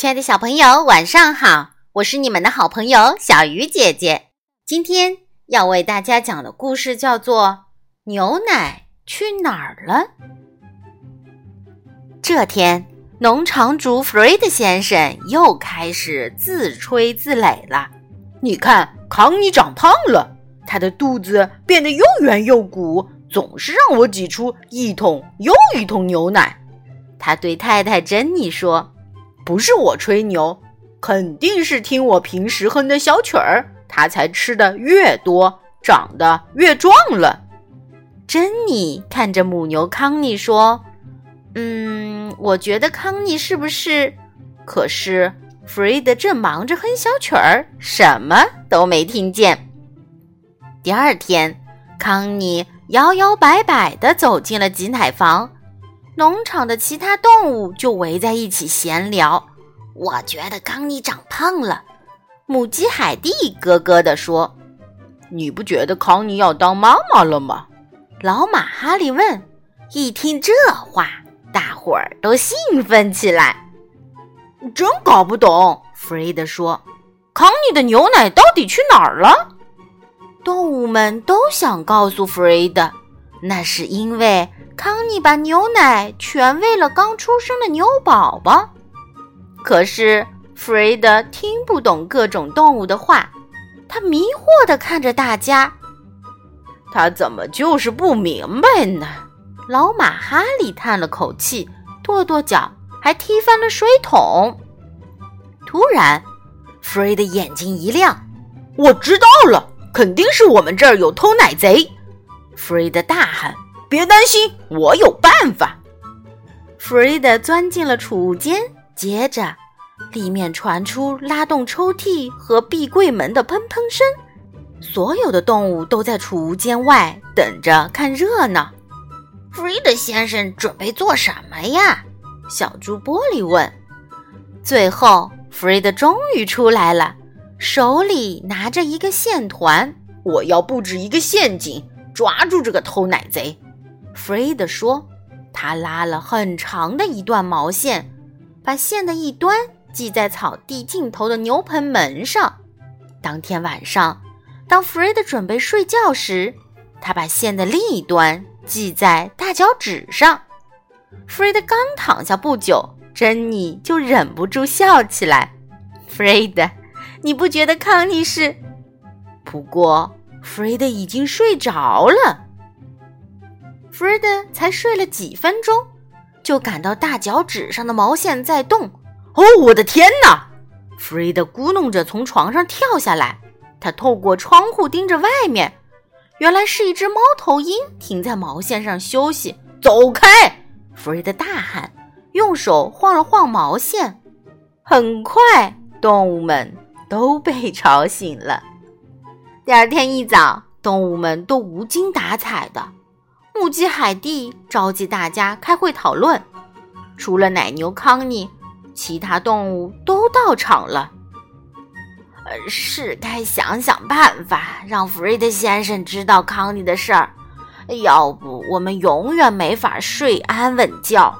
亲爱的小朋友，晚上好！我是你们的好朋友小鱼姐姐。今天要为大家讲的故事叫做《牛奶去哪儿了》。这天，农场主弗瑞德先生又开始自吹自擂了。你看，康妮长胖了，她的肚子变得又圆又鼓，总是让我挤出一桶又一桶牛奶。他对太太珍妮说。不是我吹牛，肯定是听我平时哼的小曲儿，他才吃的越多，长得越壮了。珍妮看着母牛康妮说：“嗯，我觉得康妮是不是？”可是弗瑞德正忙着哼小曲儿，什么都没听见。第二天，康妮摇摇摆摆地走进了挤奶房。农场的其他动物就围在一起闲聊。我觉得康妮长胖了，母鸡海蒂咯咯地说：“你不觉得康妮要当妈妈了吗？”老马哈利问。一听这话，大伙儿都兴奋起来。真搞不懂，弗瑞德说：“康妮的牛奶到底去哪儿了？”动物们都想告诉弗瑞德，那是因为。康妮把牛奶全喂了刚出生的牛宝宝，可是弗瑞德听不懂各种动物的话，他迷惑地看着大家。他怎么就是不明白呢？老马哈利叹了口气，跺跺脚，还踢翻了水桶。突然，弗瑞德眼睛一亮：“我知道了，肯定是我们这儿有偷奶贼！”弗瑞德大喊。别担心，我有办法。弗瑞德钻进了储物间，接着，里面传出拉动抽屉和壁柜门的砰砰声。所有的动物都在储物间外等着看热闹。弗瑞德先生准备做什么呀？小猪玻璃问。最后，弗瑞德终于出来了，手里拿着一个线团。我要布置一个陷阱，抓住这个偷奶贼。弗瑞德说：“他拉了很长的一段毛线，把线的一端系在草地尽头的牛棚门上。当天晚上，当弗瑞德准备睡觉时，他把线的另一端系在大脚趾上。弗瑞德刚躺下不久，珍妮就忍不住笑起来。弗瑞德，你不觉得康妮是？不过，弗瑞德已经睡着了。”弗瑞德才睡了几分钟，就感到大脚趾上的毛线在动。哦，我的天哪！弗瑞德咕哝着从床上跳下来，他透过窗户盯着外面，原来是一只猫头鹰停在毛线上休息。走开！弗瑞德大喊，用手晃了晃毛线。很快，动物们都被吵醒了。第二天一早，动物们都无精打采的。母鸡海蒂召集大家开会讨论，除了奶牛康妮，其他动物都到场了。呃，是该想想办法让弗瑞德先生知道康妮的事儿，要不我们永远没法睡安稳觉。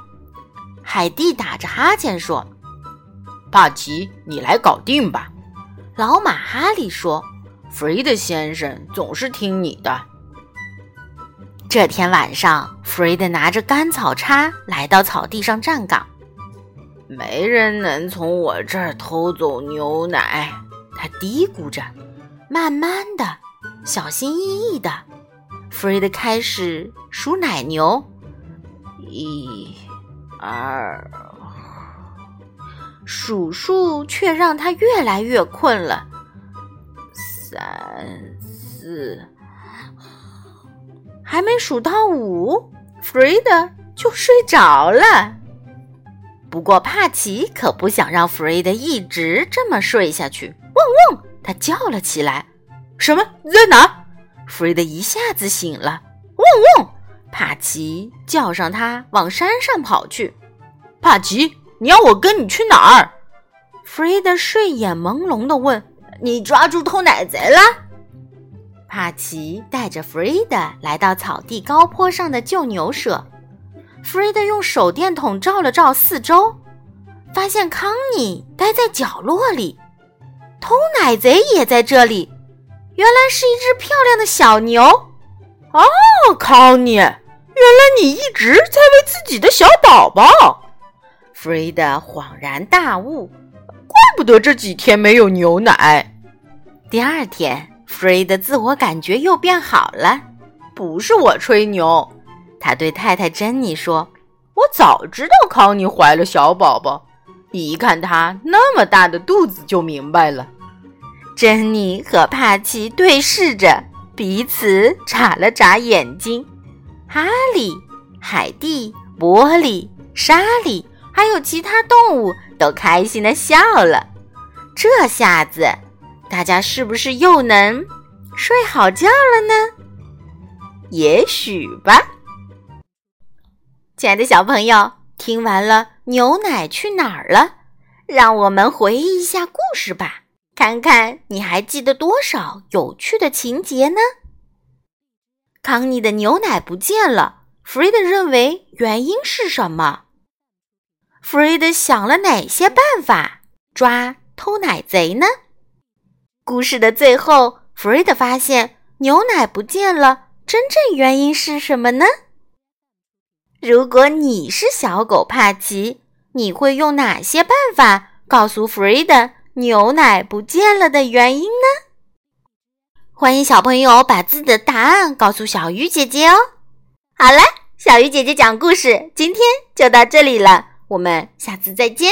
海蒂打着哈欠说：“帕奇，你来搞定吧。”老马哈利说：“弗瑞德先生总是听你的。”这天晚上，弗瑞德拿着干草叉来到草地上站岗。没人能从我这儿偷走牛奶，他嘀咕着。慢慢的，小心翼翼的，弗瑞德开始数奶牛。一、二，数数却让他越来越困了。三、四。还没数到五，弗瑞德就睡着了。不过帕奇可不想让弗瑞德一直这么睡下去。汪汪！他叫了起来：“什么？在哪？”弗瑞德一下子醒了。汪汪！帕奇叫上他，往山上跑去。帕奇，你要我跟你去哪儿？弗瑞德睡眼朦胧地问：“你抓住偷奶贼了？”帕奇带着弗瑞德来到草地高坡上的旧牛舍。弗瑞德用手电筒照了照四周，发现康妮待在角落里，偷奶贼也在这里。原来是一只漂亮的小牛。哦，康妮，原来你一直在喂自己的小宝宝。弗瑞德恍然大悟，怪不得这几天没有牛奶。第二天，弗瑞的自我感觉又变好了。不是我吹牛，他对太太珍妮说：“我早知道康妮怀了小宝宝，一看她那么大的肚子就明白了。”珍妮和帕奇对视着，彼此眨了眨眼睛。哈利、海蒂、波利、莎莉还有其他动物都开心的笑了。这下子，大家是不是又能睡好觉了呢？也许吧，亲爱的小朋友，听完了牛奶去哪儿了？让我们回忆一下故事吧，看看你还记得多少有趣的情节呢？康妮的牛奶不见了，弗瑞德认为原因是什么？弗瑞德想了哪些办法抓偷奶贼呢？故事的最后，弗瑞德发现牛奶不见了。真正原因是什么呢？如果你是小狗帕奇，你会用哪些办法告诉弗瑞德牛奶不见了的原因呢？欢迎小朋友把自己的答案告诉小鱼姐姐哦。好了，小鱼姐姐讲故事今天就到这里了，我们下次再见。